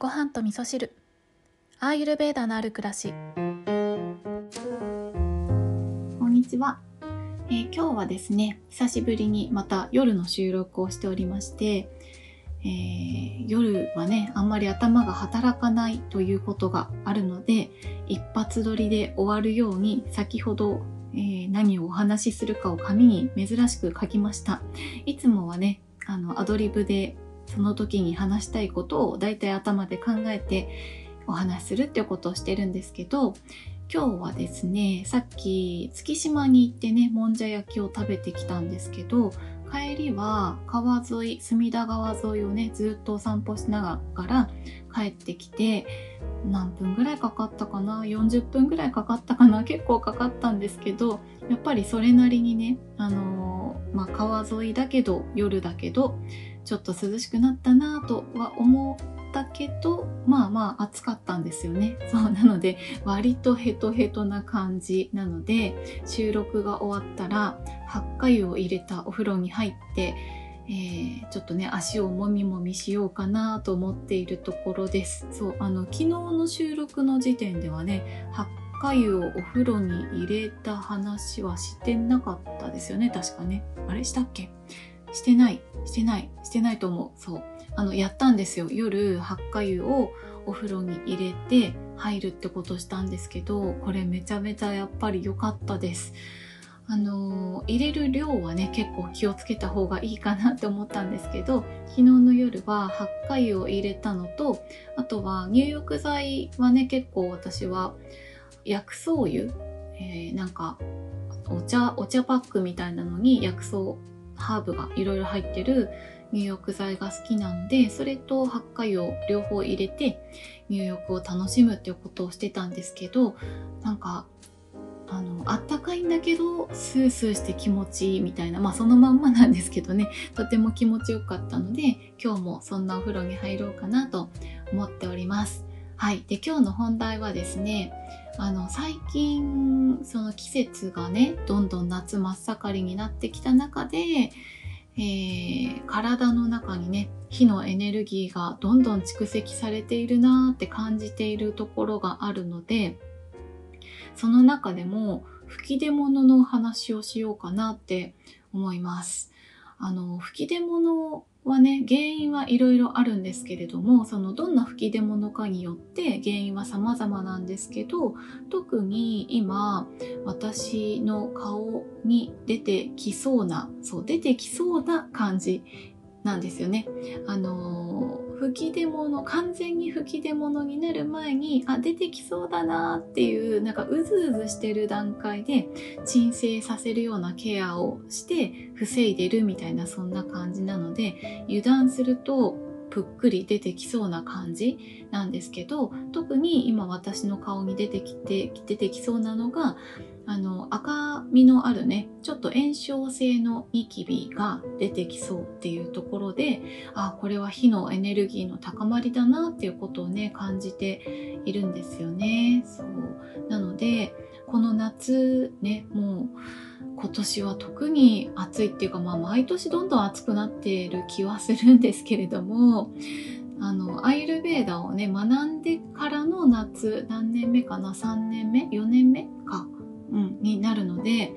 ご飯と味噌汁。アーユルベーダのある暮らし。こんにちは、えー今日はですね久しぶりにまた夜の収録をしておりまして、えー夜はねあんまり頭が働かないということがあるので一発撮りで終わるように先ほど、えー何をお話しするかを紙に珍しく書きました。いつもはねあのアドリブでその時に話したいことをだいたい頭で考えてお話しするっていうことをしてるんですけど今日はですねさっき月島に行ってねもんじゃ焼きを食べてきたんですけど帰りは川沿い隅田川沿いをねずっとお散歩しながら帰ってきて何分ぐらいかかったかな？40分ぐらいかかったかな？結構かかったんですけどやっぱりそれなりにねあのーまあ、川沿いだけど夜だけどちょっと涼しくなったなとは思ったけどまあまあ暑かったんですよね。そうなので割とヘトヘトな感じなので収録が終わったら発火油を入れたお風呂に入って、えーちょっとね足をもみもみしようかなと思っているところです。そうあの昨日の収録の時点ではね発火油をお風呂に入れた話はしてなかったですよね。確かね。あれ？したっけ？してないしてないしてないと思う。そう。あのやったんですよ。夜発火油をお風呂に入れて入るってことしたんですけどこれめちゃめちゃやっぱり良かったです。あのー入れる量はね結構気をつけた方がいいかなって思ったんですけど昨日の夜は発火油を入れたのとあとは入浴剤はね結構私は薬草油、えーなんかお茶お茶パックみたいなのに薬草ハーブがいろいろ入ってる入浴剤が好きなのでそれと発火油を両方入れて入浴を楽しむっていうことをしてたんですけどなんかあのあったかいんだけどスースーして気持ちいいみたいなまあそのまんまなんですけどね とても気持ちよかったので今日もそんなお風呂に入ろうかなと思っております。はい、で今日の本題はですねあの最近その季節がねどんどん夏真っ盛りになってきた中で、えー体の中にね火のエネルギーがどんどん蓄積されているなーって感じているところがあるのでその中でも吹き出物のお話をしようかなって思います。あの吹き出物はね原因はいろいろあるんですけれどもそのどんな吹き出物かによって原因は様々なんですけど特に今私の顔に出てきそうなそう出てきそうな感じなんですよね。あの吹き出物完全に吹き出物になる前にあ出てきそうだなっていうなんかうずうずしてる段階で鎮静させるようなケアをして防いでるみたいなそんな感じなので油断するとぷっくり出てきそうな感じなんですけど特に今私の顔に出てきて出てきそうなのがあの赤みのあるねちょっと炎症性のニキビが出てきそうっていうところでああこれは火のエネルギーの高まりだなっていうことをね感じているんですよね。そう。なのでこの夏ねもう今年は特に暑いっていうか、まあ、毎年どんどん暑くなっている気はするんですけれどもあのアイルベーダをね学んでからの夏何年目かな？3年目？4年目か、うん、になるので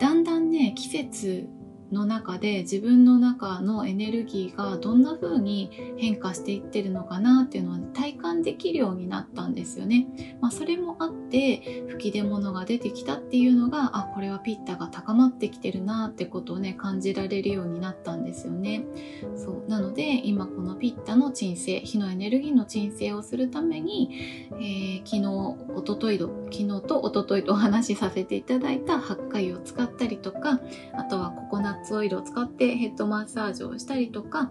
だんだんね季節の中で自分の中のエネルギーがどんな風に変化していってるのかなっていうのは体感できるようになったんですよね。まあ、それもあって吹き出物が出てきたっていうのがあこれはピッタが高まってきてるなってことをね感じられるようになったんですよね。そうなので今このピッタの鎮静火のエネルギーの鎮静をするために、えー昨日一昨日と昨日と一昨日とお話しさせていただいた発火油を使ったりとかあとはココナッツオイルを使ってヘッドマッサージをしたりとか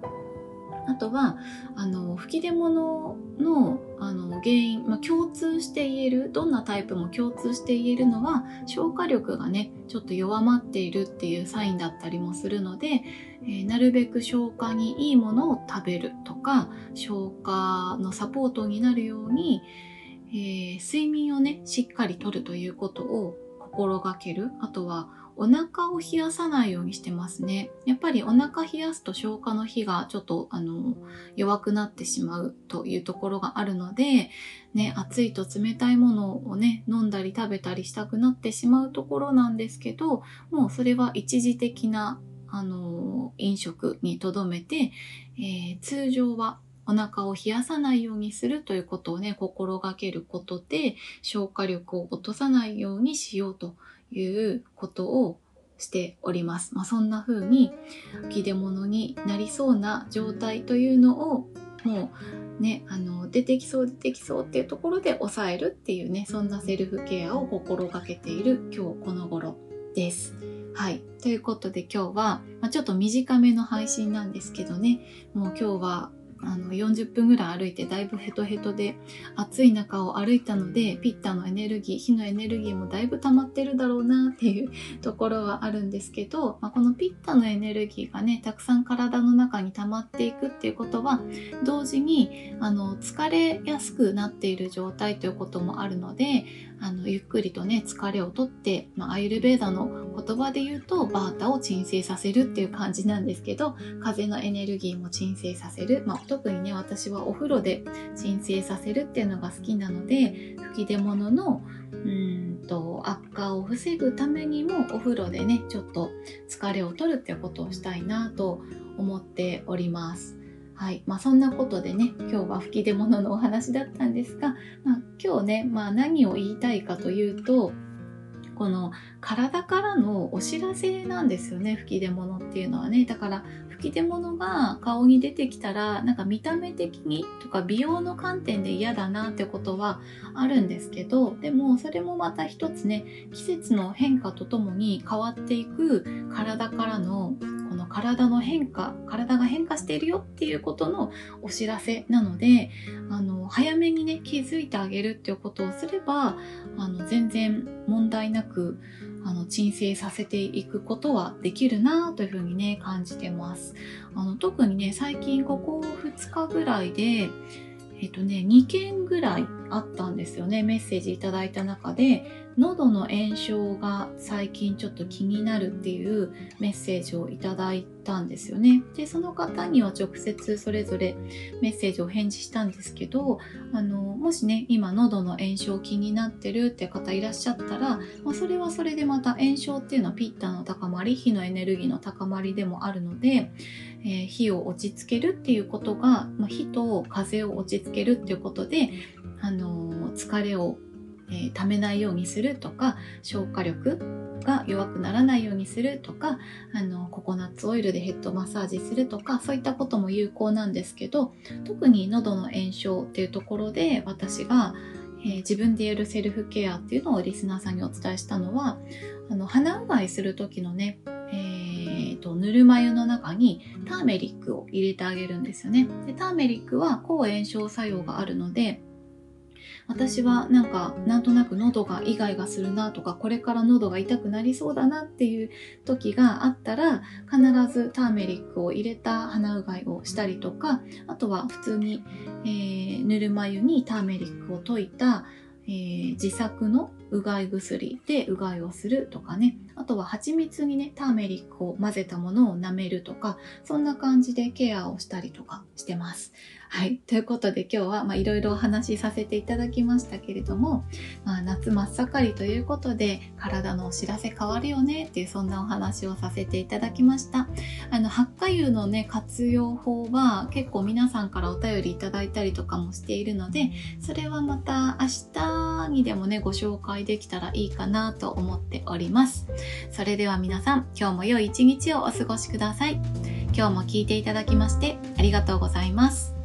あとはあの吹き出物のあの原因、まあ、共通して言えるどんなタイプも共通して言えるのは消化力がねちょっと弱まっているっていうサインだったりもするので、えーなるべく消化にいいものを食べるとか消化のサポートになるように、えー睡眠をねしっかりとるということを心がける。あとはお腹を冷やさないようにしてますね。やっぱりお腹冷やすと消化の火がちょっとあの弱くなってしまうというところがあるので、ね、暑いと冷たいものをね、飲んだり食べたりしたくなってしまうところなんですけど、もうそれは一時的なあの飲食にとどめて、えー、通常はお腹を冷やさないようにするということをね、心がけることで、消化力を落とさないようにしようということをしております。まあ、そんな風に吹き出物になりそうな状態というのをもうね、あの、出てきそう出てきそうっていうところで抑えるっていうね、そんなセルフケアを心がけている今日この頃です。はい。ということで今日は、まあ、ちょっと短めの配信なんですけどね、もう今日はあの40分ぐらい歩いてだいぶヘトヘトで暑い中を歩いたのでピッタのエネルギー火のエネルギーもだいぶ溜まってるだろうなっていうところはあるんですけど、まあ、このピッタのエネルギーがねたくさん体の中に溜まっていくっていうことは同時にあの疲れやすくなっている状態ということもあるのであのゆっくりとね疲れをとって、まあ、アイルベーダの言葉で言うとバータを鎮静させるっていう感じなんですけど風のエネルギーも鎮静させる、まあ、特にね私はお風呂で鎮静させるっていうのが好きなので吹き出物のうんと悪化を防ぐためにもお風呂でねちょっと疲れを取るっていうことをしたいなと思っております。はい。まあそんなことでね、今日は吹き出物のお話だったんですが、まあ今日ね、まあ何を言いたいかというと、この体からのお知らせなんですよね、吹き出物っていうのはね。だから吹き出物が顔に出てきたら、なんか見た目的にとか美容の観点で嫌だなってことはあるんですけど、でもそれもまた一つね、季節の変化とともに変わっていく体からのこの体の変化体が変化しているよっていうことのお知らせなのであの早めにね気づいてあげるっていうことをすればあの全然問題なくあの鎮静させていくことはできるなというふうにね感じてます。あの特にね最近ここ2日ぐらいでえっとね2件ぐらいあったんですよねメッセージいただいた中で喉の炎症が最近ちょっと気になるっていうメッセージをいただいたんですよね。で、その方には直接それぞれメッセージを返事したんですけど、あの、もしね、今喉の炎症気になってるって方いらっしゃったら、まあ、それはそれでまた炎症っていうのはピッタの高まり、火のエネルギーの高まりでもあるので、えー、火を落ち着けるっていうことが、まあ、火と風を落ち着けるっていうことで、あの、疲れをえー、溜めないようにするとか消化力が弱くならないようにするとかあのココナッツオイルでヘッドマッサージするとかそういったことも有効なんですけど特に喉の炎症っていうところで私が、えー、自分でやるセルフケアっていうのをリスナーさんにお伝えしたのはあの鼻うがいする時のねえーと、ぬるま湯の中にターメリックを入れてあげるんですよね。でターメリックは抗炎症作用があるので私はなんかなんとなく喉がイガイガするなとかこれから喉が痛くなりそうだなっていう時があったら必ずターメリックを入れた鼻うがいをしたりとかあとは普通に、えー、ぬるま湯にターメリックを溶いた、えー、自作のうがい薬でうがいをするとかねあとは蜂蜜にねターメリックを混ぜたものを舐めるとかそんな感じでケアをしたりとかしてますはい。ということで今日はいろいろお話しさせていただきましたけれども、まあ、夏真っ盛りということで体のお知らせ変わるよねっていうそんなお話をさせていただきました。あの、ハッカ油のね、活用法は結構皆さんからお便りいただいたりとかもしているので、それはまた明日にでもね、ご紹介できたらいいかなと思っております。それでは皆さん、今日も良い一日をお過ごしください。今日も聞いていただきましてありがとうございます。